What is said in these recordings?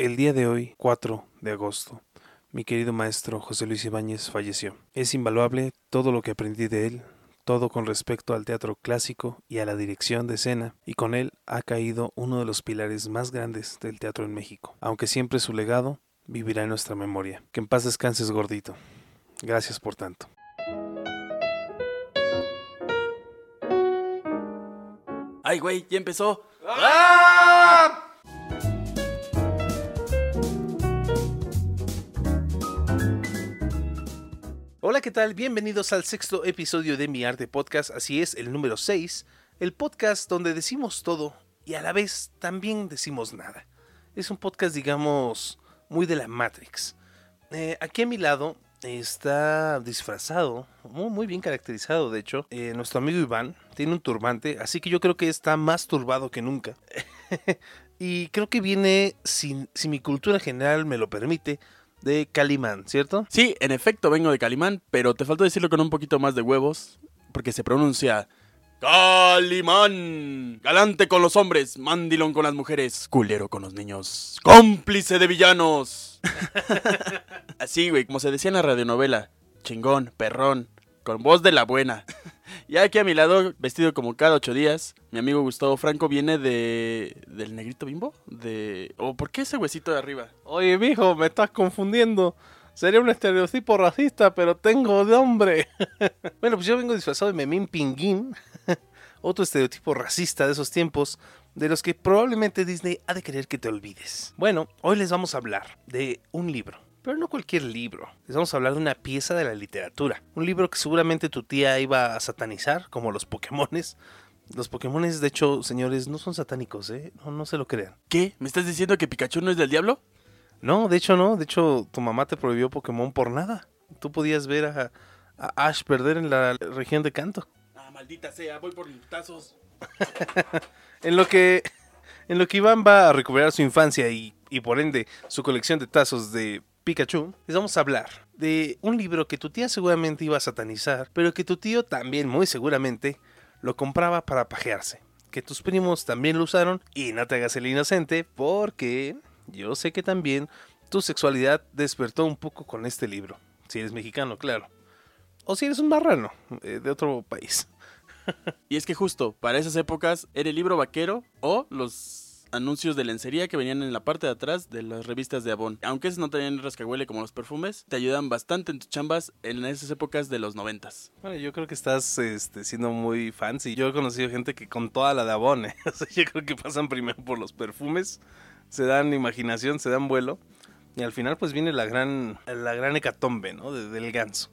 El día de hoy, 4 de agosto, mi querido maestro José Luis Ibáñez falleció. Es invaluable todo lo que aprendí de él, todo con respecto al teatro clásico y a la dirección de escena, y con él ha caído uno de los pilares más grandes del teatro en México, aunque siempre su legado vivirá en nuestra memoria. Que en paz descanses, gordito. Gracias por tanto. Ay, güey, ya empezó. Hola, ¿qué tal? Bienvenidos al sexto episodio de Mi Arte Podcast, así es, el número 6, el podcast donde decimos todo y a la vez también decimos nada. Es un podcast, digamos, muy de la Matrix. Eh, aquí a mi lado está disfrazado, muy, bien caracterizado, de hecho, eh, nuestro amigo Iván tiene un turbante, así que yo creo que está más turbado que nunca. y creo que viene, si, si mi cultura general me lo permite, de Calimán, ¿cierto? Sí, en efecto vengo de Calimán, pero te faltó decirlo con un poquito más de huevos, porque se pronuncia Calimán. Galante con los hombres, mandilón con las mujeres, culero con los niños, cómplice de villanos. Así, güey, como se decía en la radionovela, chingón, perrón, con voz de la buena. Y aquí a mi lado, vestido como cada ocho días, mi amigo Gustavo Franco viene de... ¿Del negrito bimbo? De... ¿O por qué ese huesito de arriba? Oye, mijo, me estás confundiendo. Sería un estereotipo racista, pero tengo de hombre. bueno, pues yo vengo disfrazado de Memín Pinguín. Otro estereotipo racista de esos tiempos, de los que probablemente Disney ha de querer que te olvides. Bueno, hoy les vamos a hablar de un libro. Pero no cualquier libro. Les vamos a hablar de una pieza de la literatura. Un libro que seguramente tu tía iba a satanizar, como los Pokémones. Los Pokémones, de hecho, señores, no son satánicos, ¿eh? No, no se lo crean. ¿Qué? ¿Me estás diciendo que Pikachu no es del diablo? No, de hecho no. De hecho, tu mamá te prohibió Pokémon por nada. Tú podías ver a, a Ash perder en la región de Canto. Ah, maldita sea, voy por tazos. En lo que, en lo que Iván va a recuperar su infancia y, y por ende su colección de tazos de Pikachu, les vamos a hablar de un libro que tu tía seguramente iba a satanizar, pero que tu tío también muy seguramente lo compraba para pajearse. Que tus primos también lo usaron y no te hagas el inocente porque yo sé que también tu sexualidad despertó un poco con este libro. Si eres mexicano, claro. O si eres un marrano eh, de otro país. Y es que justo para esas épocas era el libro vaquero o los anuncios de lencería que venían en la parte de atrás de las revistas de Avon. Aunque esos no tenían rascahuele como los perfumes, te ayudan bastante en tus chambas en esas épocas de los noventas. Bueno, yo creo que estás este, siendo muy fancy. Yo he conocido gente que con toda la de Avon, ¿eh? O yo creo que pasan primero por los perfumes, se dan imaginación, se dan vuelo. Y al final pues viene la gran, la gran hecatombe, ¿no? De- del ganso.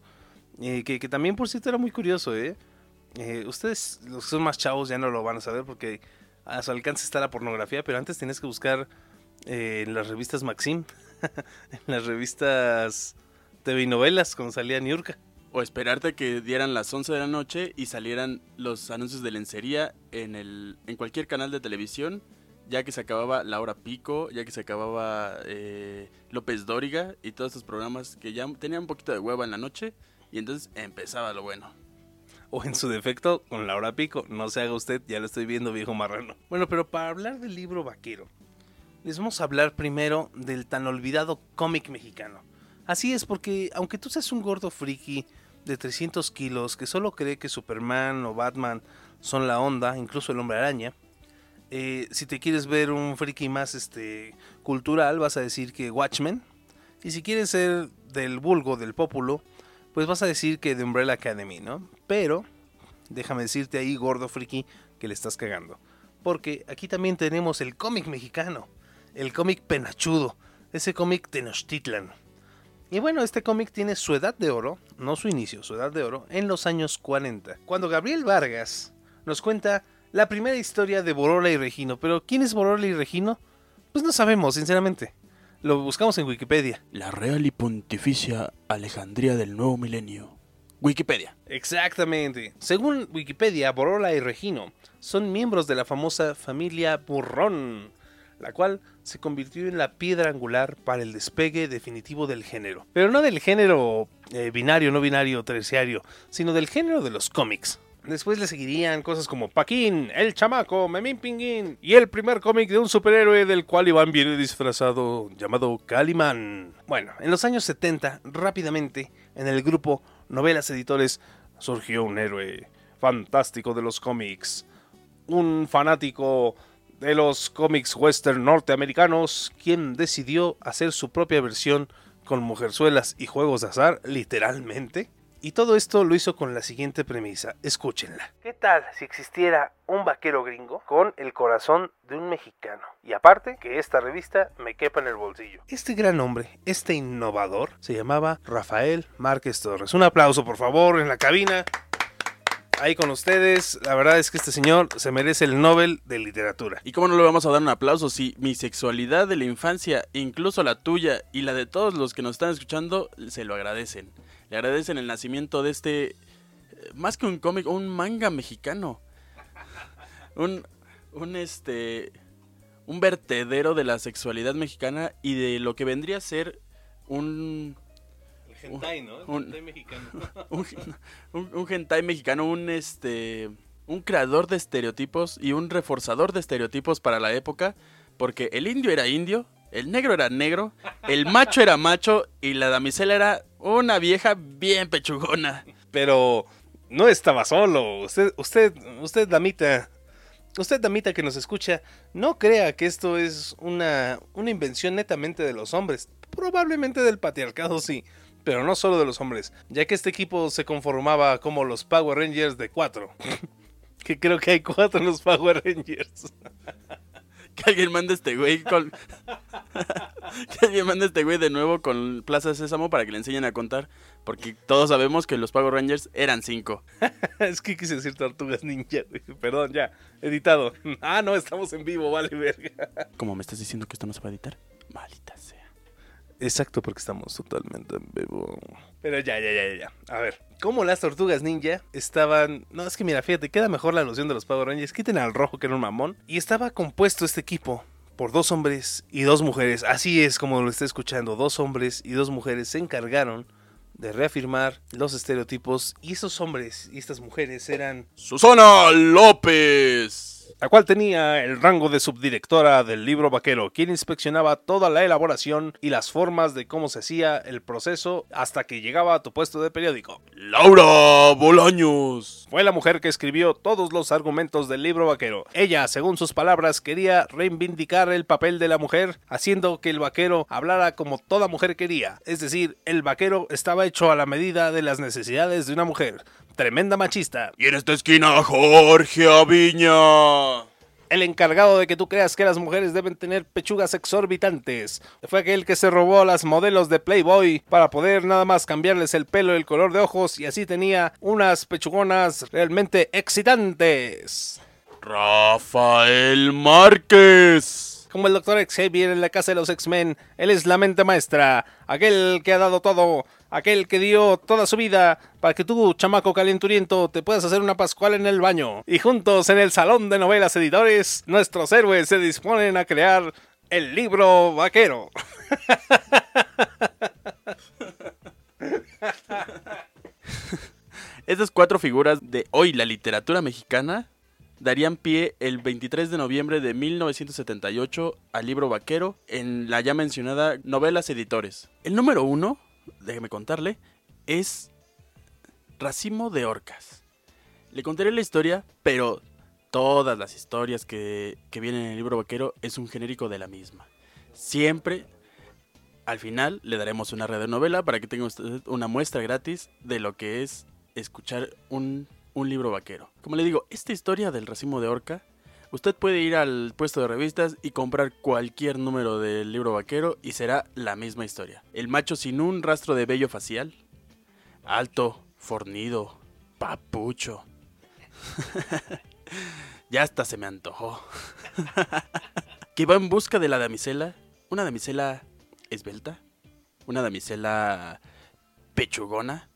Eh, que, que también, por cierto, era muy curioso, ¿eh? Eh, Ustedes, los que son más chavos, ya no lo van a saber porque a su alcance está la pornografía, pero antes tenías que buscar eh, en las revistas Maxim, en las revistas TV y novelas, cuando salía Niurka. O esperarte que dieran las 11 de la noche y salieran los anuncios de lencería en, el, en cualquier canal de televisión, ya que se acababa La Hora Pico, ya que se acababa eh, López Dóriga y todos estos programas que ya tenían un poquito de hueva en la noche. Y entonces empezaba lo bueno. O en su defecto con la hora pico. No se haga usted, ya lo estoy viendo, viejo marrano. Bueno, pero para hablar del libro vaquero, les vamos a hablar primero del tan olvidado cómic mexicano. Así es, porque aunque tú seas un gordo friki de 300 kilos que solo cree que Superman o Batman son la onda, incluso el hombre araña, eh, si te quieres ver un friki más este, cultural, vas a decir que Watchmen. Y si quieres ser del vulgo, del pópulo, pues vas a decir que de Umbrella Academy, ¿no? Pero déjame decirte ahí, gordo friki, que le estás cagando. Porque aquí también tenemos el cómic mexicano, el cómic penachudo, ese cómic Tenochtitlan. Y bueno, este cómic tiene su edad de oro, no su inicio, su edad de oro, en los años 40. Cuando Gabriel Vargas nos cuenta la primera historia de Borola y Regino. Pero ¿quién es Borola y Regino? Pues no sabemos, sinceramente. Lo buscamos en Wikipedia. La Real y Pontificia Alejandría del Nuevo Milenio. Wikipedia. Exactamente. Según Wikipedia, Borola y Regino son miembros de la famosa familia Burrón, la cual se convirtió en la piedra angular para el despegue definitivo del género. Pero no del género eh, binario, no binario, terciario, sino del género de los cómics. Después le seguirían cosas como Paquín, El Chamaco, Memín Pinguín y el primer cómic de un superhéroe del cual Iván viene disfrazado llamado Calimán. Bueno, en los años 70, rápidamente, en el grupo Novelas Editores surgió un héroe fantástico de los cómics, un fanático de los cómics western norteamericanos, quien decidió hacer su propia versión con mujerzuelas y juegos de azar, literalmente. Y todo esto lo hizo con la siguiente premisa, escúchenla. ¿Qué tal si existiera un vaquero gringo con el corazón de un mexicano? Y aparte, que esta revista me quepa en el bolsillo. Este gran hombre, este innovador, se llamaba Rafael Márquez Torres. Un aplauso, por favor, en la cabina ahí con ustedes. La verdad es que este señor se merece el Nobel de Literatura. ¿Y cómo no le vamos a dar un aplauso si mi sexualidad de la infancia, incluso la tuya y la de todos los que nos están escuchando, se lo agradecen? Le agradecen el nacimiento de este, eh, más que un cómic, un manga mexicano. Un, un este, un vertedero de la sexualidad mexicana y de lo que vendría a ser un hentai, ¿no? Un, hentai mexicano. Un, un, hentai mexicano, un este un creador de estereotipos y un reforzador de estereotipos para la época, porque el indio era indio, el negro era negro, el macho era macho y la damisela era una vieja bien pechugona. Pero no estaba solo. Usted, usted, usted, damita, usted, damita que nos escucha, no crea que esto es una, una invención netamente de los hombres. Probablemente del patriarcado, sí pero no solo de los hombres, ya que este equipo se conformaba como los Power Rangers de cuatro. que creo que hay cuatro en los Power Rangers. que alguien mande este güey con. que alguien mande este güey de nuevo con Plaza Sésamo para que le enseñen a contar. Porque todos sabemos que los Power Rangers eran cinco. es que quise decir tortugas ninja, Perdón, ya. Editado. ah, no, estamos en vivo, vale, verga. ¿Cómo me estás diciendo que esto no se va a editar? Malita Exacto, porque estamos totalmente en vivo. Pero ya, ya, ya, ya. A ver, ¿cómo las tortugas ninja estaban. No, es que mira, fíjate, queda mejor la alusión de los Power Rangers. Quiten al rojo, que era un mamón. Y estaba compuesto este equipo por dos hombres y dos mujeres. Así es como lo está escuchando. Dos hombres y dos mujeres se encargaron de reafirmar los estereotipos. Y esos hombres y estas mujeres eran. Susana López la cual tenía el rango de subdirectora del libro vaquero, quien inspeccionaba toda la elaboración y las formas de cómo se hacía el proceso hasta que llegaba a tu puesto de periódico. Laura Bolaños. Fue la mujer que escribió todos los argumentos del libro vaquero. Ella, según sus palabras, quería reivindicar el papel de la mujer, haciendo que el vaquero hablara como toda mujer quería. Es decir, el vaquero estaba hecho a la medida de las necesidades de una mujer tremenda machista. Y en esta esquina, Jorge Aviña. El encargado de que tú creas que las mujeres deben tener pechugas exorbitantes. Fue aquel que se robó a las modelos de Playboy para poder nada más cambiarles el pelo y el color de ojos y así tenía unas pechugonas realmente excitantes. Rafael Márquez como el Dr. Xavier en la casa de los X-Men. Él es la mente maestra, aquel que ha dado todo, aquel que dio toda su vida para que tú, chamaco calenturiento, te puedas hacer una pascual en el baño. Y juntos en el salón de novelas editores, nuestros héroes se disponen a crear el libro vaquero. Estas cuatro figuras de hoy la literatura mexicana darían pie el 23 de noviembre de 1978 al libro Vaquero en la ya mencionada Novelas Editores. El número uno, déjeme contarle, es Racimo de Orcas. Le contaré la historia, pero todas las historias que, que vienen en el libro Vaquero es un genérico de la misma. Siempre, al final, le daremos una novela para que tenga usted una muestra gratis de lo que es escuchar un un libro vaquero. Como le digo, esta historia del racimo de orca, usted puede ir al puesto de revistas y comprar cualquier número del libro vaquero y será la misma historia. El macho sin un rastro de vello facial, alto, fornido, papucho. ya hasta se me antojó. que va en busca de la damisela, una damisela esbelta, una damisela pechugona,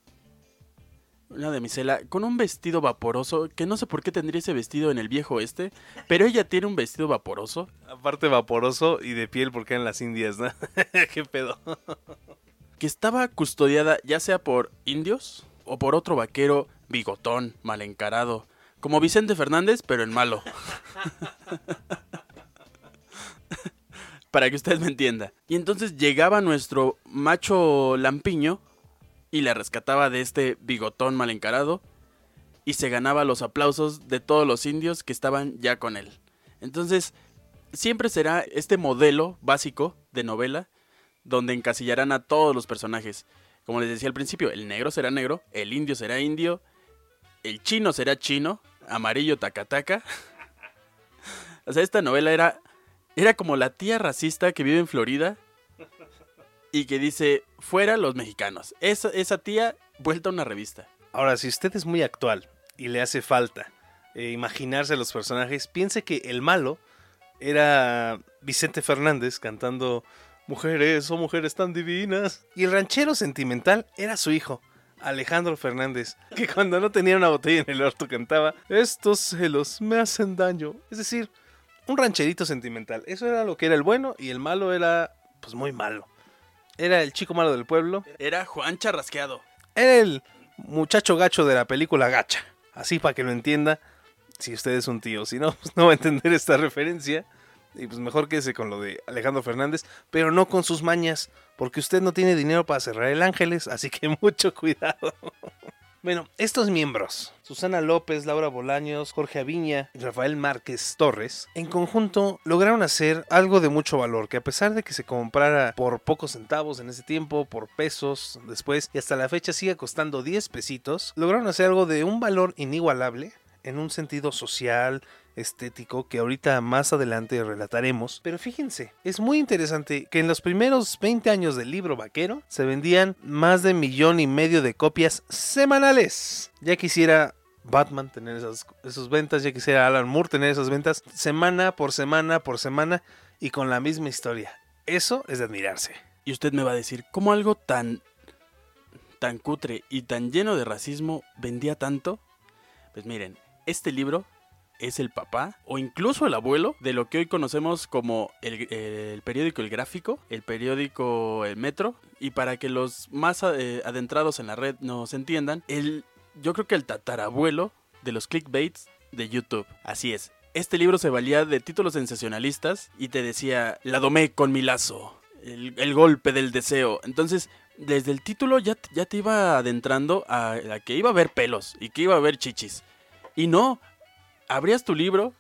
una damisela con un vestido vaporoso, que no sé por qué tendría ese vestido en el viejo este, pero ella tiene un vestido vaporoso. Aparte vaporoso y de piel porque en las indias, ¿no? ¿Qué pedo? que estaba custodiada ya sea por indios o por otro vaquero bigotón, mal encarado. Como Vicente Fernández, pero en malo. Para que usted me entienda. Y entonces llegaba nuestro macho lampiño y le rescataba de este bigotón mal encarado y se ganaba los aplausos de todos los indios que estaban ya con él. Entonces, siempre será este modelo básico de novela donde encasillarán a todos los personajes. Como les decía al principio, el negro será negro, el indio será indio, el chino será chino, amarillo tacataca. o sea, esta novela era, era como la tía racista que vive en Florida y que dice, fuera los mexicanos. Esa, esa tía vuelta a una revista. Ahora, si usted es muy actual y le hace falta eh, imaginarse los personajes, piense que el malo era Vicente Fernández cantando Mujeres, oh mujeres tan divinas. Y el ranchero sentimental era su hijo, Alejandro Fernández, que cuando no tenía una botella en el orto cantaba Estos celos me hacen daño. Es decir, un rancherito sentimental. Eso era lo que era el bueno y el malo era pues muy malo. Era el chico malo del pueblo. Era Juan Charrasqueado. Era el muchacho gacho de la película Gacha. Así para que lo entienda, si usted es un tío. Si no, pues no va a entender esta referencia. Y pues mejor quédese con lo de Alejandro Fernández, pero no con sus mañas, porque usted no tiene dinero para cerrar el Ángeles, así que mucho cuidado. Bueno, estos miembros, Susana López, Laura Bolaños, Jorge Aviña y Rafael Márquez Torres, en conjunto lograron hacer algo de mucho valor, que a pesar de que se comprara por pocos centavos en ese tiempo, por pesos después, y hasta la fecha sigue costando 10 pesitos, lograron hacer algo de un valor inigualable en un sentido social, estético que ahorita más adelante relataremos. Pero fíjense, es muy interesante que en los primeros 20 años del libro vaquero se vendían más de millón y medio de copias semanales. Ya quisiera Batman tener esas, esas ventas, ya quisiera Alan Moore tener esas ventas semana por semana por semana y con la misma historia. Eso es de admirarse. Y usted me va a decir, ¿cómo algo tan tan cutre y tan lleno de racismo vendía tanto? Pues miren, este libro es el papá o incluso el abuelo de lo que hoy conocemos como el, periódico El Gráfico, el periódico El Metro. Y para que los más eh, adentrados en la red nos entiendan, el, yo creo que el tatarabuelo de los clickbaits de YouTube. Así es. Este libro se valía de títulos sensacionalistas y te decía, la domé con mi lazo, el, golpe del deseo. Entonces, desde el título ya, ya te iba adentrando a, a que iba a haber pelos y que iba a haber chichis. Y no, abrías tu libro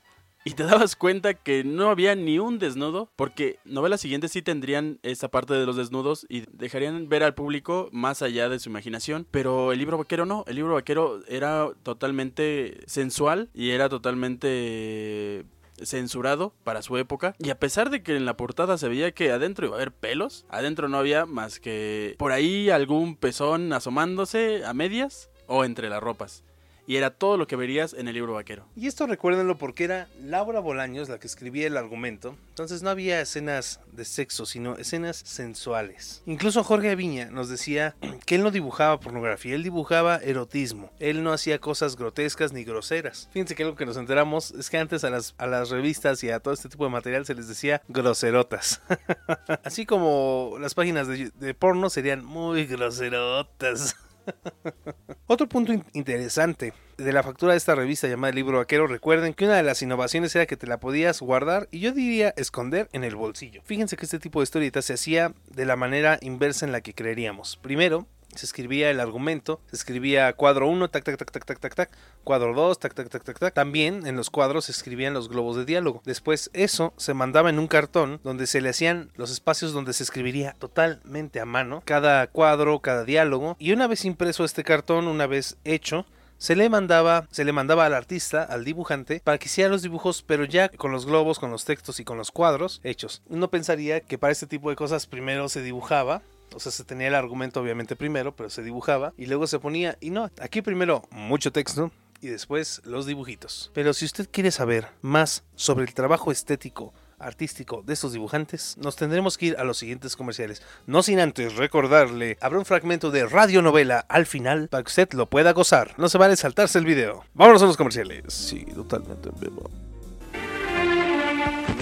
y te dabas cuenta que no había ni un desnudo, porque novelas siguientes sí tendrían esa parte de los desnudos y dejarían ver al público más allá de su imaginación, pero el libro vaquero no, el libro vaquero era totalmente sensual y era totalmente censurado para su época. Y a pesar de que en la portada se veía que adentro iba a haber pelos, adentro no había más que por ahí algún pezón asomándose a medias o entre las ropas y era todo lo que verías en el libro vaquero. Y esto recuérdenlo porque era Laura Bolaños la que escribía el argumento, entonces no había escenas de sexo, sino escenas sensuales. Incluso Jorge Aviña nos decía que él no dibujaba pornografía, él dibujaba erotismo, él no hacía cosas grotescas ni groseras. Fíjense que algo que nos enteramos es que antes a las, a las revistas y a todo este tipo de material se les decía groserotas. Así como las páginas de porno serían muy groserotas. Otro punto interesante de la factura de esta revista llamada Libro Vaquero, recuerden que una de las innovaciones era que te la podías guardar y yo diría esconder en el bolsillo. Fíjense que este tipo de historietas se hacía de la manera inversa en la que creeríamos. Primero, se escribía el argumento, se escribía cuadro 1, tac, tac, tac, tac, tac, tac, tac, cuadro 2, tac, tac, tac, tac, tac. También en los cuadros se escribían los globos de diálogo. Después eso se mandaba en un cartón donde se le hacían los espacios donde se escribiría totalmente a mano cada cuadro, cada diálogo. Y una vez impreso este cartón, una vez hecho, se le mandaba, se le mandaba al artista, al dibujante, para que hiciera los dibujos, pero ya con los globos, con los textos y con los cuadros hechos. Uno pensaría que para este tipo de cosas primero se dibujaba o sea, se tenía el argumento obviamente primero, pero se dibujaba y luego se ponía. Y no, aquí primero mucho texto y después los dibujitos. Pero si usted quiere saber más sobre el trabajo estético artístico de estos dibujantes, nos tendremos que ir a los siguientes comerciales. No sin antes recordarle, habrá un fragmento de radionovela al final para que usted lo pueda gozar. No se vale saltarse el video. Vámonos a los comerciales. Sí, totalmente en vivo.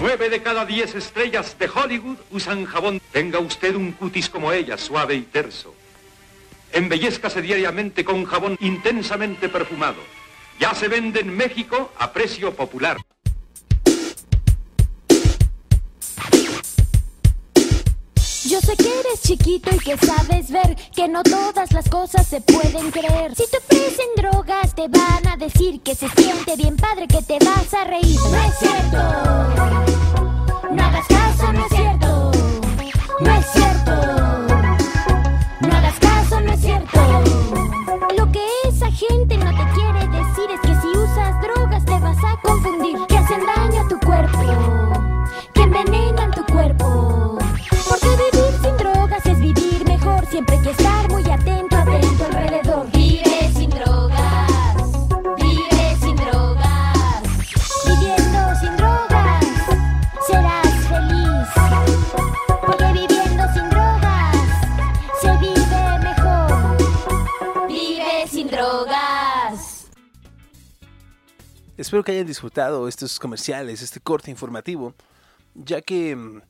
Nueve de cada diez estrellas de Hollywood usan jabón. Tenga usted un cutis como ella, suave y terso. Embellezcase diariamente con jabón intensamente perfumado. Ya se vende en México a precio popular. Yo sé que eres chiquito y que sabes ver que no todas las cosas se pueden creer. Si te ofrecen drogas, te van a decir que se siente bien padre, que te vas a reír. No es cierto. Espero que hayan disfrutado estos comerciales, este corte informativo, ya que, mm,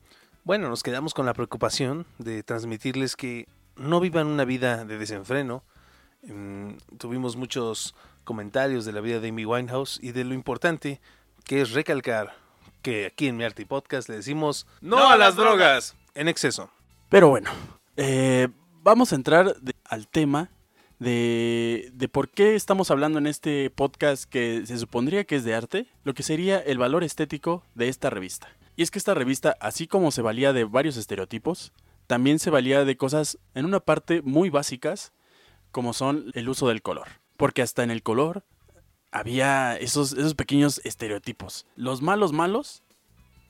bueno, nos quedamos con la preocupación de transmitirles que no vivan una vida de desenfreno. Mm, Tuvimos muchos comentarios de la vida de Amy Winehouse y de lo importante que es recalcar que aquí en Mi Arte y Podcast le decimos ¡No a las drogas! en exceso. Pero bueno, eh, vamos a entrar de- al tema de, de por qué estamos hablando en este podcast que se supondría que es de arte, lo que sería el valor estético de esta revista. Y es que esta revista, así como se valía de varios estereotipos, también se valía de cosas en una parte muy básicas, como son el uso del color. Porque hasta en el color había esos, esos pequeños estereotipos. Los malos malos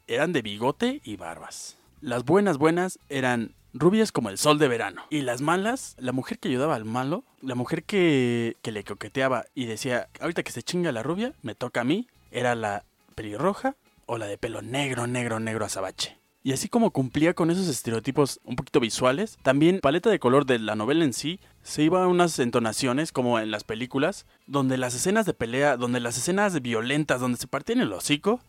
eran de bigote y barbas. Las buenas buenas eran rubias como el sol de verano. Y las malas, la mujer que ayudaba al malo, la mujer que, que le coqueteaba y decía, ahorita que se chinga la rubia, me toca a mí, era la pelirroja o la de pelo negro, negro, negro azabache. Y así como cumplía con esos estereotipos un poquito visuales, también paleta de color de la novela en sí se iba a unas entonaciones como en las películas, donde las escenas de pelea, donde las escenas violentas, donde se partían el hocico,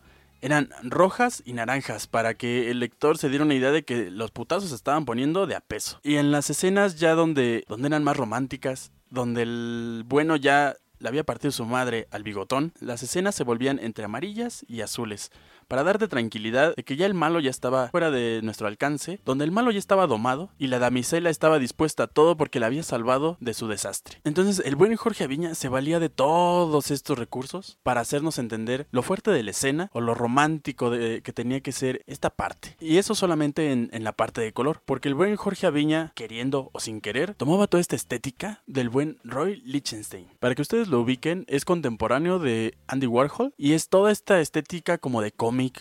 eran rojas y naranjas para que el lector se diera una idea de que los putazos se estaban poniendo de a peso. Y en las escenas ya donde, donde eran más románticas, donde el bueno ya le había partido su madre al bigotón, las escenas se volvían entre amarillas y azules, para darte tranquilidad de que ya el malo ya estaba fuera de nuestro alcance, donde el malo ya estaba domado y la damisela estaba dispuesta a todo porque la había salvado de su desastre. Entonces el buen Jorge Aviña se valía de todos estos recursos para hacernos entender lo fuerte de la escena o lo romántico que tenía que ser esta parte. Y eso solamente en, en la parte de color, porque el buen Jorge Aviña, queriendo o sin querer, tomaba toda esta estética del buen Roy Lichtenstein. Para que ustedes lo ubiquen, es contemporáneo de Andy Warhol y es toda esta estética como de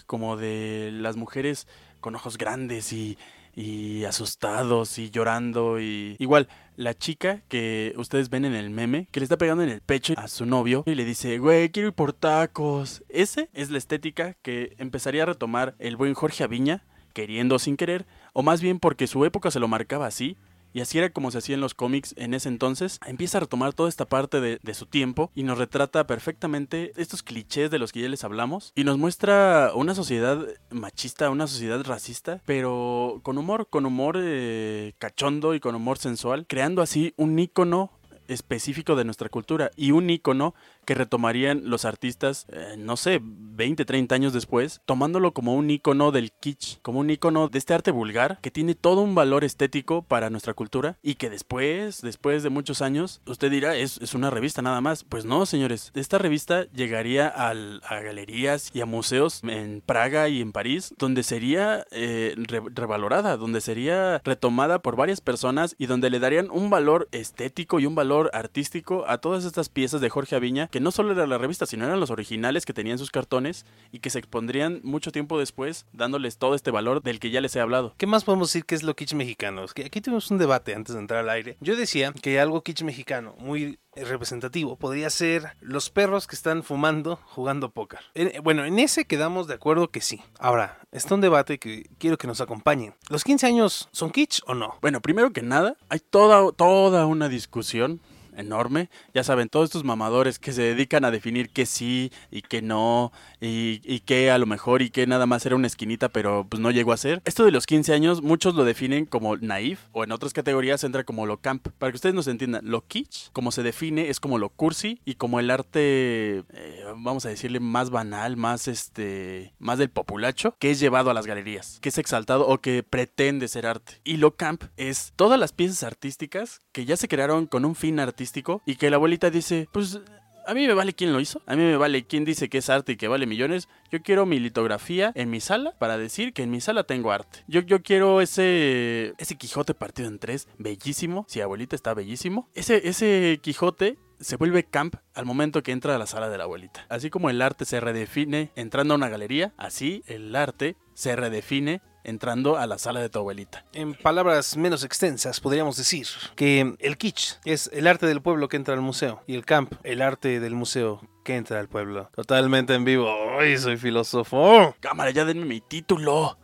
como de las mujeres con ojos grandes y, y asustados y llorando y igual la chica que ustedes ven en el meme que le está pegando en el pecho a su novio y le dice, güey, quiero ir por tacos. Ese es la estética que empezaría a retomar el buen Jorge Aviña, queriendo sin querer, o más bien porque su época se lo marcaba así. Y así era como se hacía en los cómics en ese entonces. Empieza a retomar toda esta parte de, su tiempo y nos retrata perfectamente estos clichés de los que ya les hablamos. Y nos muestra una sociedad machista, una sociedad racista, pero con humor, con humor eh, cachondo y con humor sensual, creando así un ícono específico de nuestra cultura y un ícono que retomarían los artistas, eh, no sé, 20, 30 años después, tomándolo como un ícono del kitsch, como un ícono de este arte vulgar que tiene todo un valor estético para nuestra cultura y que después, después de muchos años, usted dirá, es, es una revista nada más. Pues no, señores, esta revista llegaría al- a galerías y a museos en Praga y en París, donde sería eh, re- revalorada, donde sería retomada por varias personas y donde le darían un valor estético y un valor artístico a todas estas piezas de Jorge Aviña, que no solo era la revista, sino eran los originales que tenían sus cartones y que se expondrían mucho tiempo después, dándoles todo este valor del que ya les he hablado. ¿Qué más podemos decir que es lo kitsch mexicano? Es que aquí tuvimos un debate antes de entrar al aire. Yo decía que algo kitsch mexicano muy representativo podría ser los perros que están fumando jugando póker. En- bueno, en ese quedamos de acuerdo que sí. Ahora, está un debate que quiero que nos acompañen. ¿Los 15 años son kitsch o no? Bueno, primero que nada, hay toda, toda una discusión enorme. Ya saben, todos estos mamadores que se dedican a definir que sí y que no, y, y que a lo mejor y que nada más era una esquinita, pero pues no llegó a ser. Esto de los 15 años, muchos lo definen como naif o en otras categorías entra como lo camp. Para que ustedes nos entiendan, lo kitsch, como se define, es como lo cursi y como el arte, eh, vamos a decirle, más banal, más este, más del populacho, que es llevado a las galerías, que es exaltado o que pretende ser arte. Y lo camp es todas las piezas artísticas que ya se crearon con un fin artístico y que la abuelita dice, pues a mí me vale quién lo hizo, a mí me vale quién dice que es arte y que vale millones. Yo quiero mi litografía en mi sala para decir que en mi sala tengo arte. Yo, yo quiero ese ese Quijote partido en tres, bellísimo. Si abuelita está bellísimo. Ese, ese Quijote se vuelve camp al momento que entra a la sala de la abuelita. Así como el arte se redefine entrando a una galería, así el arte se redefine entrando a la sala de tu abuelita. En palabras menos extensas, podríamos decir que el kitsch es el arte del pueblo que entra al museo y el camp, el arte del museo que entra al pueblo. Totalmente en vivo. ¡Ay, soy filósofo! Cámara, ya denme mi título.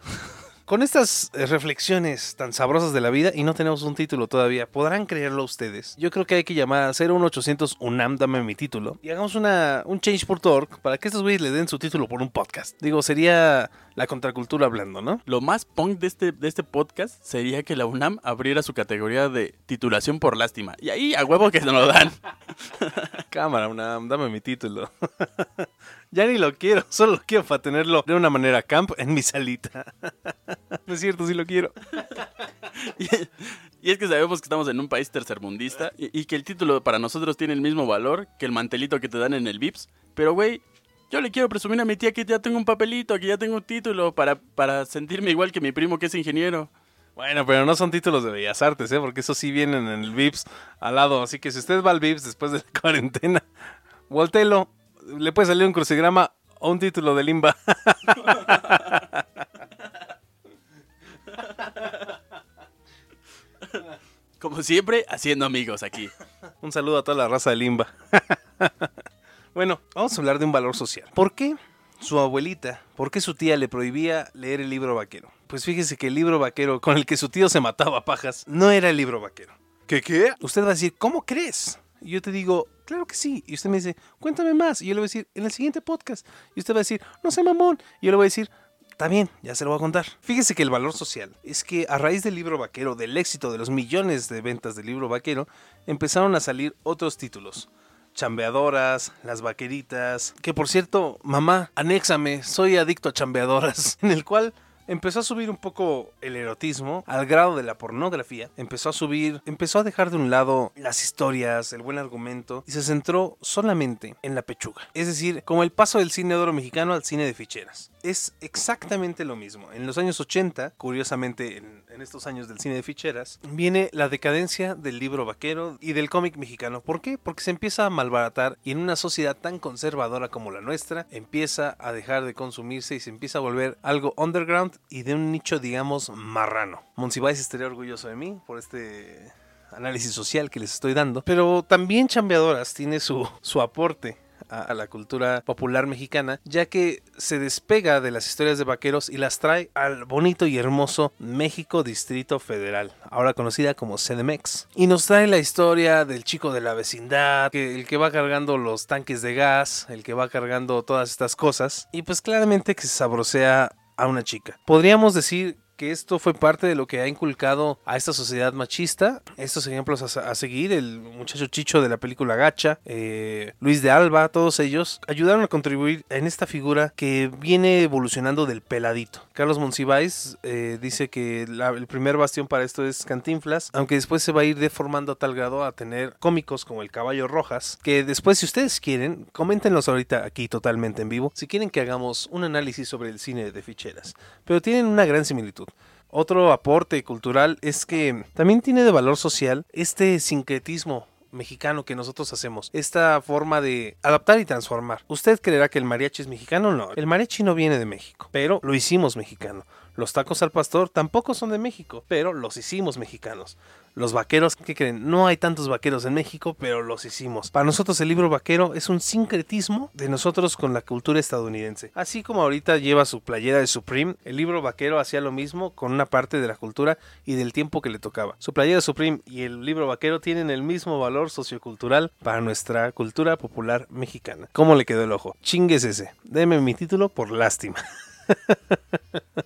Con estas eh, reflexiones tan sabrosas de la vida, y no tenemos un título todavía, ¿podrán creerlo ustedes? Yo creo que hay que llamar a 01800 UNAM, dame mi título, y hagamos una, un change.org para que estos güeyes le den su título por un podcast. Digo, sería la contracultura hablando, ¿no? Lo más punk de este, de este podcast sería que la UNAM abriera su categoría de titulación por lástima. Y ahí a huevo que se nos lo dan. Cámara, UNAM, dame mi título. ya ni lo quiero, solo lo quiero para tenerlo de una manera camp en mi salita. no es cierto, sí lo quiero. Y, y es que sabemos que estamos en un país tercermundista y, y que el título para nosotros tiene el mismo valor que el mantelito que te dan en el VIPS. Pero, güey, yo le quiero presumir a mi tía que ya tengo un papelito, que ya tengo un título para, para sentirme igual que mi primo que es ingeniero. Bueno, pero no son títulos de Bellas Artes, ¿eh? Porque eso sí vienen en el VIPS al lado. Así que si usted va al VIPS después de la cuarentena, voltelo. Le puede salir un crucigrama o un título de Limba. Como siempre, haciendo amigos aquí. Un saludo a toda la raza de Limba. bueno, vamos a hablar de un valor social. ¿Por qué su abuelita, por qué su tía le prohibía leer el libro vaquero? Pues fíjese que el libro vaquero con el que su tío se mataba a pajas no era el libro vaquero. ¿Qué qué? Usted va a decir, ¿cómo crees? Y yo te digo, claro que sí. Y usted me dice, cuéntame más. Y yo le voy a decir, en el siguiente podcast. Y usted va a decir, no sé, mamón. Y yo le voy a decir, Está bien, ya se lo voy a contar. Fíjese que el valor social es que a raíz del libro vaquero, del éxito de los millones de ventas del libro vaquero, empezaron a salir otros títulos. Chambeadoras, las vaqueritas, que por cierto, mamá, anéxame, soy adicto a chambeadoras, en el cual empezó a subir un poco el erotismo al grado de la pornografía, empezó a subir, empezó a dejar de un lado las historias, el buen argumento y se centró solamente en la pechuga. Es decir, como el paso del cine oro mexicano al cine de ficheras. Es exactamente lo mismo. En los años 80, curiosamente en, en estos años del cine de ficheras, viene la decadencia del libro vaquero y del cómic mexicano. ¿Por qué? Porque se empieza a malbaratar y en una sociedad tan conservadora como la nuestra, empieza a dejar de consumirse y se empieza a volver algo underground y de un nicho, digamos, marrano. Monsiváis estaría orgulloso de mí por este análisis social que les estoy dando. Pero también Chambeadoras tiene su, su aporte a, la cultura popular mexicana, ya que se despega de las historias de vaqueros y las trae al bonito y hermoso México Distrito Federal, ahora conocida como CDMX. Y nos trae la historia del chico de la vecindad, el que va cargando los tanques de gas, el que va cargando todas estas cosas, y pues claramente que se sabrosea a una chica. Podríamos decir que esto fue parte de lo que ha inculcado a esta sociedad machista. Estos ejemplos a, seguir, el muchacho chicho de la película Gacha, eh, Luis de Alba, todos ellos ayudaron a contribuir en esta figura que viene evolucionando del peladito. Carlos Monsiváis eh, dice que el primer bastión para esto es Cantinflas, aunque después se va a ir deformando a tal grado a tener cómicos como el Caballo Rojas, que después si ustedes quieren, coméntenos ahorita aquí totalmente en vivo, si quieren que hagamos un análisis sobre el cine de ficheras. Pero tienen una gran similitud. Otro aporte cultural es que también tiene de valor social este sincretismo mexicano que nosotros hacemos. Esta forma de adaptar y transformar. ¿Usted creerá que el mariachi es mexicano? No. El mariachi no viene de México, pero lo hicimos mexicano. Los tacos al pastor tampoco son de México, pero los hicimos mexicanos. Los vaqueros, ¿qué creen? No hay tantos vaqueros en México, pero los hicimos. Para nosotros el libro vaquero es un sincretismo de nosotros con la cultura estadounidense. Así como ahorita lleva su playera de Supreme, el libro vaquero hacía lo mismo con una parte de la cultura y del tiempo que le tocaba. Su playera Supreme y el libro vaquero tienen el mismo valor sociocultural para nuestra cultura popular mexicana. ¿Cómo le quedó el ojo? Chingues ese. Deme mi título por lástima.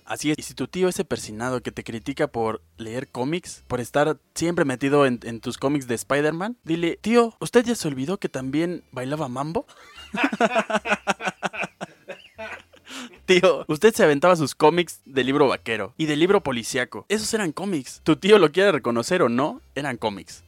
Así es. Y si tu tío ese persinado que te critica por leer cómics, por estar siempre metido en, tus cómics de Spider-Man, dile, tío, ¿usted ya se olvidó que también bailaba mambo? Tío, usted se aventaba sus cómics de libro vaquero y de libro policíaco. Esos eran cómics. Tu tío lo quiere reconocer o no, eran cómics.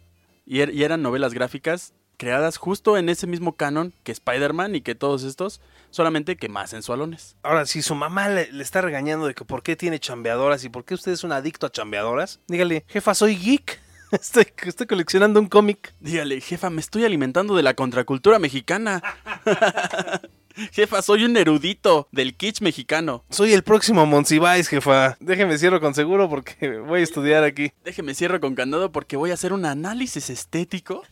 Y, er- y eran novelas gráficas creadas justo en ese mismo canon que Spider-Man y que todos estos, solamente que más sensualones. Ahora, si su mamá le, le está regañando de que por qué tiene chambeadoras y por qué usted es un adicto a chambeadoras, dígale, jefa, soy geek. Estoy, estoy coleccionando un cómic. Dígale, jefa, me estoy alimentando de la contracultura mexicana. jefa, soy un erudito del kitsch mexicano. Soy el próximo Monsiváis, jefa. Déjeme cierro con seguro porque voy a estudiar aquí. Déjeme cierro con candado porque voy a hacer un análisis estético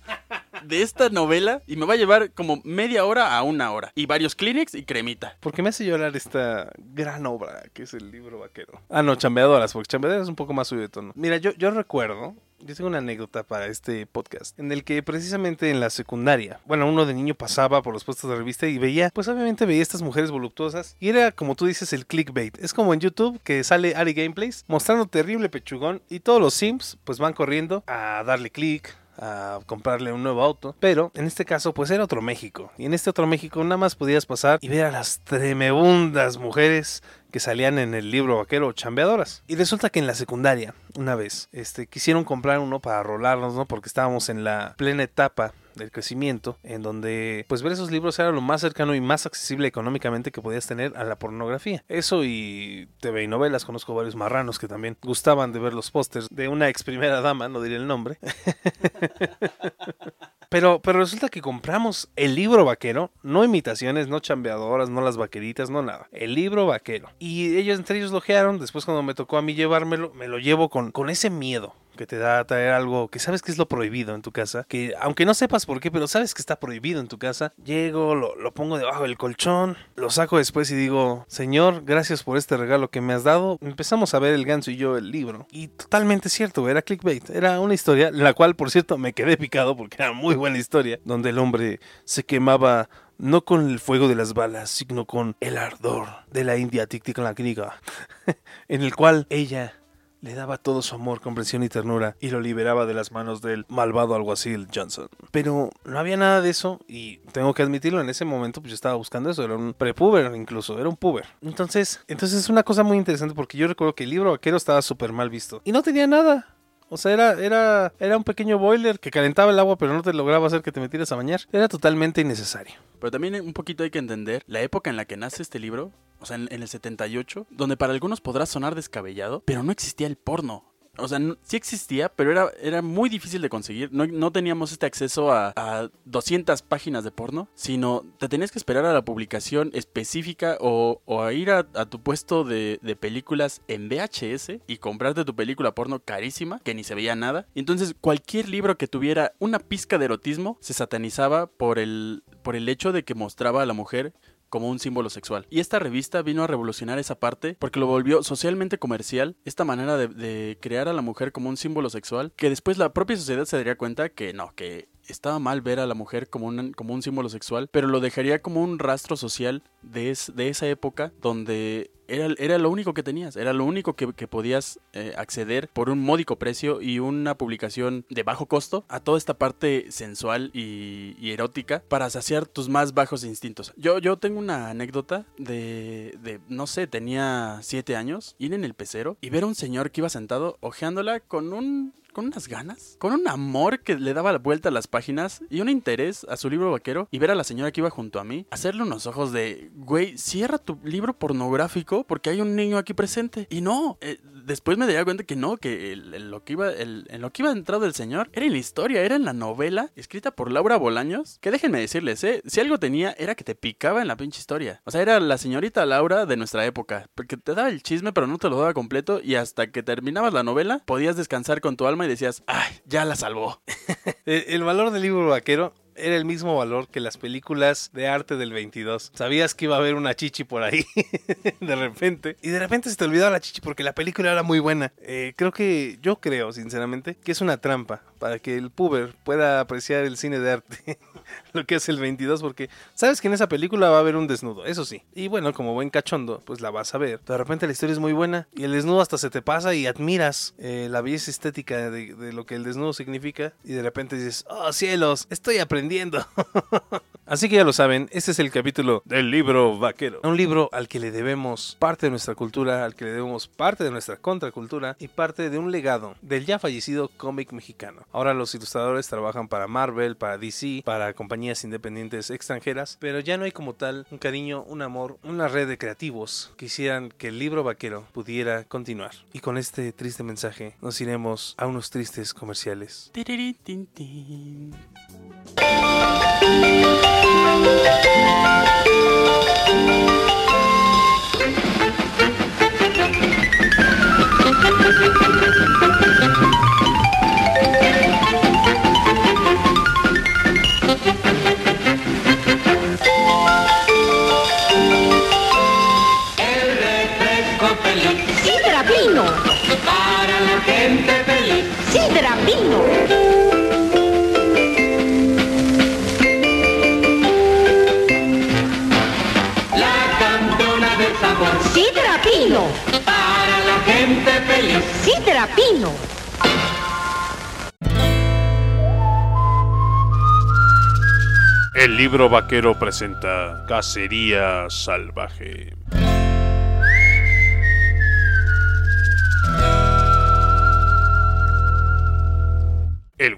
de esta novela y me va a llevar como media hora a una hora. Y varios Kleenex y cremita. Porque me hace llorar esta gran obra que es el libro vaquero. Ah, no, chambeadoras, porque chambeadoras es un poco más subido de tono. Mira, yo, yo recuerdo, yo tengo una anécdota para este podcast, en el que precisamente en la secundaria, bueno, uno de niño pasaba por los puestos de revista y veía, pues obviamente veía estas mujeres voluptuosas y era como tú dices el clickbait. Es como en YouTube que sale Ari Gameplays mostrando terrible pechugón y todos los sims pues van corriendo a darle click, a comprarle un nuevo auto. Pero en este caso, pues era otro México. Y en este otro México nada más podías pasar y ver a las tremebundas mujeres que salían en el libro vaquero chambeadoras. Y resulta que en la secundaria, una vez, este, quisieron comprar uno para rolarnos, ¿no? Porque estábamos en la plena etapa del crecimiento, en donde pues ver esos libros era lo más cercano y más accesible económicamente que podías tener a la pornografía. Eso y TV y novelas, conozco varios marranos que también gustaban de ver los pósters de una ex primera dama, no diré el nombre. Pero, pero resulta que compramos el libro vaquero, no imitaciones, no chambeadoras, no las vaqueritas, no nada. El libro vaquero. Y ellos entre ellos lo ojearon. Después, cuando me tocó a mí llevármelo, me lo llevo con, con ese miedo que te da a traer algo que sabes que es lo prohibido en tu casa. Que aunque no sepas por qué, pero sabes que está prohibido en tu casa. Llego, lo, lo pongo debajo del colchón, lo saco después y digo, Señor, gracias por este regalo que me has dado. Empezamos a ver el ganso y yo el libro. Y totalmente cierto, era clickbait. Era una historia, la cual, por cierto, me quedé picado porque era muy buena historia. Donde el hombre se quemaba no con el fuego de las balas, sino con el ardor de la India Ticticlacniga, en el cual ella le daba todo su amor, comprensión y ternura y lo liberaba de las manos del malvado alguacil Johnson. Pero no había nada de eso y tengo que admitirlo, en ese momento pues yo estaba buscando eso, era un prepuber incluso, era un puber. Entonces, entonces es una cosa muy interesante porque yo recuerdo que el libro vaquero estaba súper mal visto y no tenía nada. O sea, era, era, era un pequeño boiler que calentaba el agua pero no te lograba hacer que te metieras a bañar. Era totalmente innecesario. Pero también un poquito hay que entender la época en la que nace este libro, o sea, en, en el 78, donde para algunos podrá sonar descabellado, pero no existía el porno. O sea, sí existía, pero era, era muy difícil de conseguir. No, no teníamos este acceso a, a 200 páginas de porno, sino te tenías que esperar a la publicación específica o, o a ir a, a tu puesto de, de películas en VHS y comprarte tu película porno carísima, que ni se veía nada. Entonces cualquier libro que tuviera una pizca de erotismo se satanizaba por el, por el hecho de que mostraba a la mujer como un símbolo sexual. Y esta revista vino a revolucionar esa parte porque lo volvió socialmente comercial, esta manera de, crear a la mujer como un símbolo sexual, que después la propia sociedad se daría cuenta que no, que estaba mal ver a la mujer como un, como un símbolo sexual, pero lo dejaría como un rastro social de, es- de esa época donde era, era lo único que tenías, era lo único que, podías eh, acceder por un módico precio y una publicación de bajo costo a toda esta parte sensual y, y erótica para saciar tus más bajos instintos. Yo, yo tengo una anécdota de, de, no sé, tenía siete años, ir en el pecero y ver a un señor que iba sentado ojeándola con un con unas ganas, con un amor que le daba la vuelta a las páginas y un interés a su libro vaquero y ver a la señora que iba junto a mí, hacerle unos ojos de, güey, cierra tu libro pornográfico porque hay un niño aquí presente. Y no, eh, después me daría cuenta que no, que el- lo que iba, en lo que iba entrado el señor era en la historia, era en la novela escrita por Laura Bolaños. Que déjenme decirles, ¿eh? Si algo tenía, era que te picaba en la pinche historia. O sea, era la señorita Laura de nuestra época. Porque te daba el chisme, pero no te lo daba completo. Y hasta que terminabas la novela, podías descansar con tu alma y decías, ¡ay, ya la salvó! Eh, El valor del libro vaquero era el mismo valor que las películas de arte del 22. Sabías que iba a haber una chichi por ahí de repente y de repente se te olvidaba la chichi porque la película era muy buena. Eh, creo que yo creo sinceramente que es una trampa para que el puber pueda apreciar el cine de arte. Lo que es el 22 porque sabes que en esa película va a haber un desnudo, eso sí. Y bueno, como buen cachondo, pues la vas a ver. De repente la historia es muy buena y el desnudo hasta se te pasa y admiras eh, la belleza estética de, de lo que el desnudo significa y de repente dices, oh cielos, estoy aprendiendo. Así que ya lo saben, este es el capítulo del libro vaquero. Un libro al que le debemos parte de nuestra cultura, al que le debemos parte de nuestra contracultura y parte de un legado del ya fallecido cómic mexicano. Ahora los ilustradores trabajan para Marvel, para DC, para compañías independientes extranjeras, pero ya no hay como tal un cariño, un amor, una red de creativos que hicieran que el libro vaquero pudiera continuar. Y con este triste mensaje nos iremos a unos tristes comerciales. Vaquero presenta Cacería Salvaje.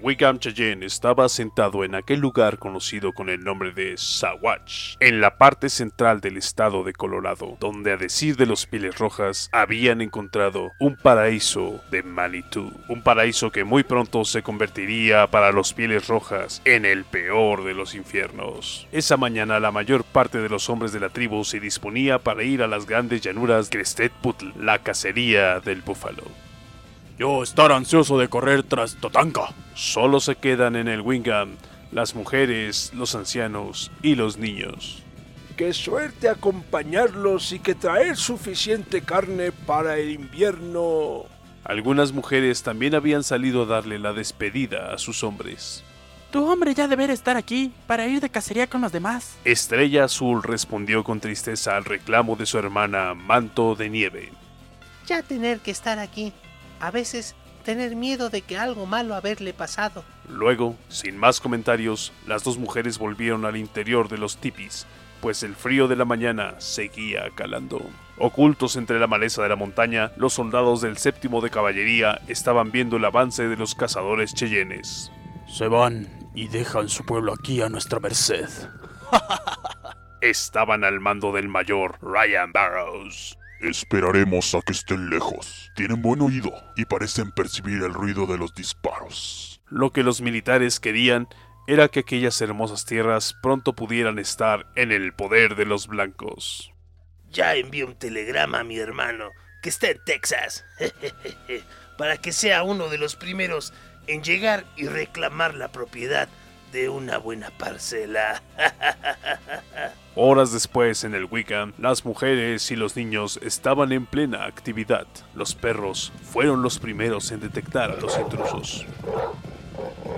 Wigam Cheyenne estaba sentado en aquel lugar conocido con el nombre de Sawatch, en la parte central del estado de Colorado, donde a decir de los pieles rojas habían encontrado un paraíso de Manitou, un paraíso que muy pronto se convertiría para los pieles rojas en el peor de los infiernos. Esa mañana la mayor parte de los hombres de la tribu se disponía para ir a las grandes llanuras Crested Putl, la cacería del búfalo. Yo estar ansioso de correr tras Totanka. Solo se quedan en el Wingham las mujeres, los ancianos y los niños. Qué suerte acompañarlos y que traer suficiente carne para el invierno. Algunas mujeres también habían salido a darle la despedida a sus hombres. Tu hombre ya debería estar aquí para ir de cacería con los demás. Estrella Azul respondió con tristeza al reclamo de su hermana Manto de Nieve. Ya tener que estar aquí. A veces tener miedo de que algo malo haberle pasado. Luego, sin más comentarios, las dos mujeres volvieron al interior de los tipis, pues el frío de la mañana seguía calando. Ocultos entre la maleza de la montaña, los soldados del séptimo de caballería estaban viendo el avance de los cazadores cheyennes. Se van y dejan su pueblo aquí a nuestra merced. Estaban al mando del mayor Ryan Barrows. Esperaremos a que estén lejos. Tienen buen oído y parecen percibir el ruido de los disparos. Lo que los militares querían era que aquellas hermosas tierras pronto pudieran estar en el poder de los blancos. Ya envié un telegrama a mi hermano, que está en Texas, para que sea uno de los primeros en llegar y reclamar la propiedad de una buena parcela. Horas después, en el Wiccan, las mujeres y los niños estaban en plena actividad. Los perros fueron los primeros en detectar a los intrusos.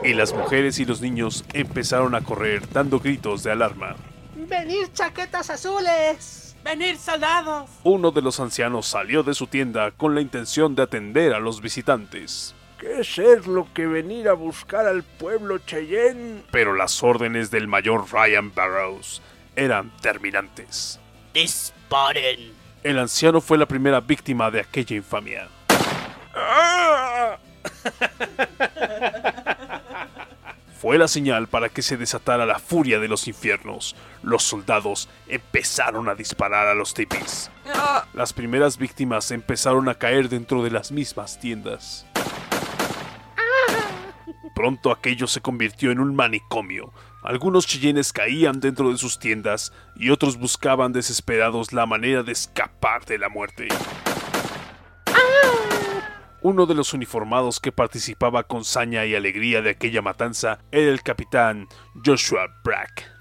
Y las mujeres y los niños empezaron a correr dando gritos de alarma. ¡Venir chaquetas azules! ¡Venir, soldados! Uno de los ancianos salió de su tienda con la intención de atender a los visitantes. ¿Qué es lo que venir a buscar al pueblo Cheyenne? Pero las órdenes del mayor Ryan Barrows eran terminantes. ¡Disparen! El anciano fue la primera víctima de aquella infamia. fue la señal para que se desatara la furia de los infiernos. Los soldados empezaron a disparar a los tipis. Las primeras víctimas empezaron a caer dentro de las mismas tiendas. Pronto aquello se convirtió en un manicomio. Algunos chillenes caían dentro de sus tiendas y otros buscaban desesperados la manera de escapar de la muerte. Uno de los uniformados que participaba con saña y alegría de aquella matanza era el capitán Joshua Brack.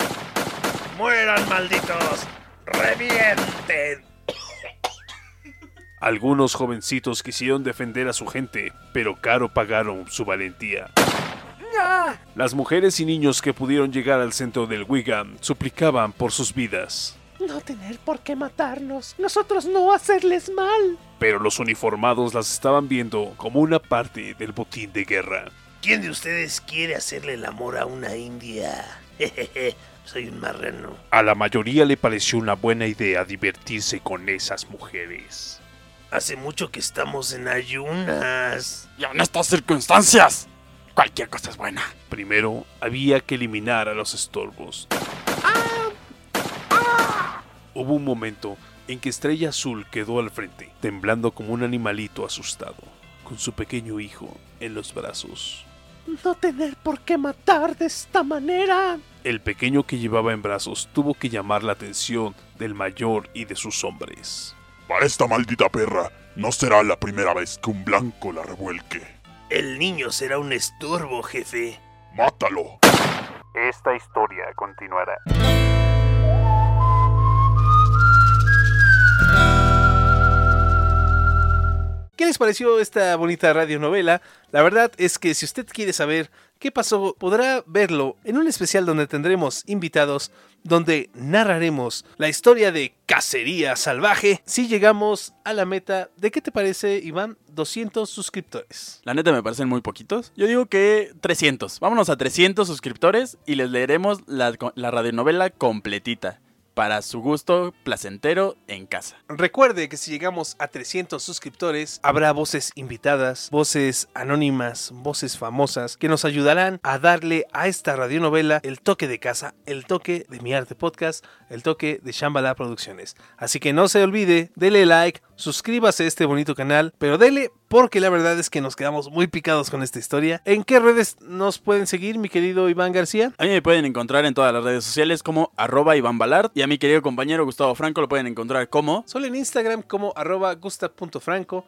¡Mueran, malditos! ¡Revienten! Algunos jovencitos quisieron defender a su gente, pero caro pagaron su valentía. Las mujeres y niños que pudieron llegar al centro del Wigan suplicaban por sus vidas. No tener por qué matarnos, nosotros no hacerles mal. Pero los uniformados las estaban viendo como una parte del botín de guerra. ¿Quién de ustedes quiere hacerle el amor a una india? Jejeje, soy un marrano. A la mayoría le pareció una buena idea divertirse con esas mujeres. Hace mucho que estamos en ayunas. Y en estas circunstancias, cualquier cosa es buena. Primero había que eliminar a los estorbos. Hubo un momento en que Estrella Azul quedó al frente, temblando como un animalito asustado, con su pequeño hijo en los brazos. No tener por qué matar de esta manera. El pequeño que llevaba en brazos tuvo que llamar la atención del mayor y de sus hombres. Para esta maldita perra, no será la primera vez que un blanco la revuelque. El niño será un estorbo, jefe. ¡Mátalo! Esta historia continuará. ¿Qué les pareció esta bonita radionovela? La verdad es que si usted quiere saber qué pasó, podrá verlo en un especial donde tendremos invitados, donde narraremos la historia de Cacería Salvaje si llegamos a la meta de, ¿qué te parece, Iván? 200 suscriptores. La neta me parecen muy poquitos. Yo digo que 300. Vámonos a 300 suscriptores y les leeremos la, la radionovela completita. Para su gusto placentero en casa. Recuerde que si llegamos a 300 suscriptores, habrá voces invitadas, voces anónimas, voces famosas que nos ayudarán a darle a esta radionovela el toque de casa, el toque de Mi Arte Podcast, el toque de Shambhala Producciones. Así que no se olvide, dele like, suscríbase a este bonito canal, pero dele porque la verdad es que nos quedamos muy picados con esta historia. ¿En qué redes nos pueden seguir, mi querido Iván García? A mí me pueden encontrar en todas las redes sociales como arroba Iván Balart y a mi querido compañero Gustavo Franco lo pueden encontrar como... Solo en Instagram como arroba gusta.franco.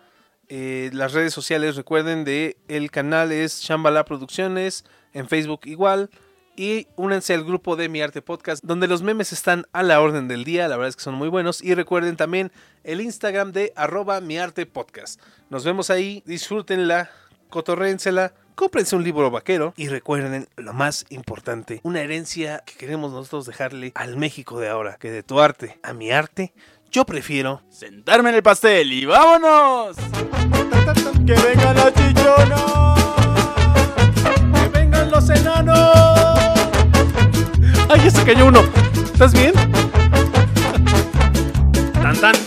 Eh, las redes sociales, recuerden, de el canal es Shambhala Producciones, en Facebook igual. Y únanse al grupo de Mi Arte Podcast, donde los memes están a la orden del día, la verdad es que son muy buenos. Y recuerden también el Instagram de arroba Mi Arte Podcast. Nos vemos ahí, disfrútenla, cotorrénsela, cómprense un libro vaquero y recuerden lo más importante, una herencia que queremos nosotros dejarle al México de ahora, que de tu arte a mi arte, yo prefiero sentarme en el pastel y vámonos. ¡Que vengan los chichonos! ¡Que vengan los enanos! ¡Ay, ya se cayó uno! ¿Estás bien? Tan tan.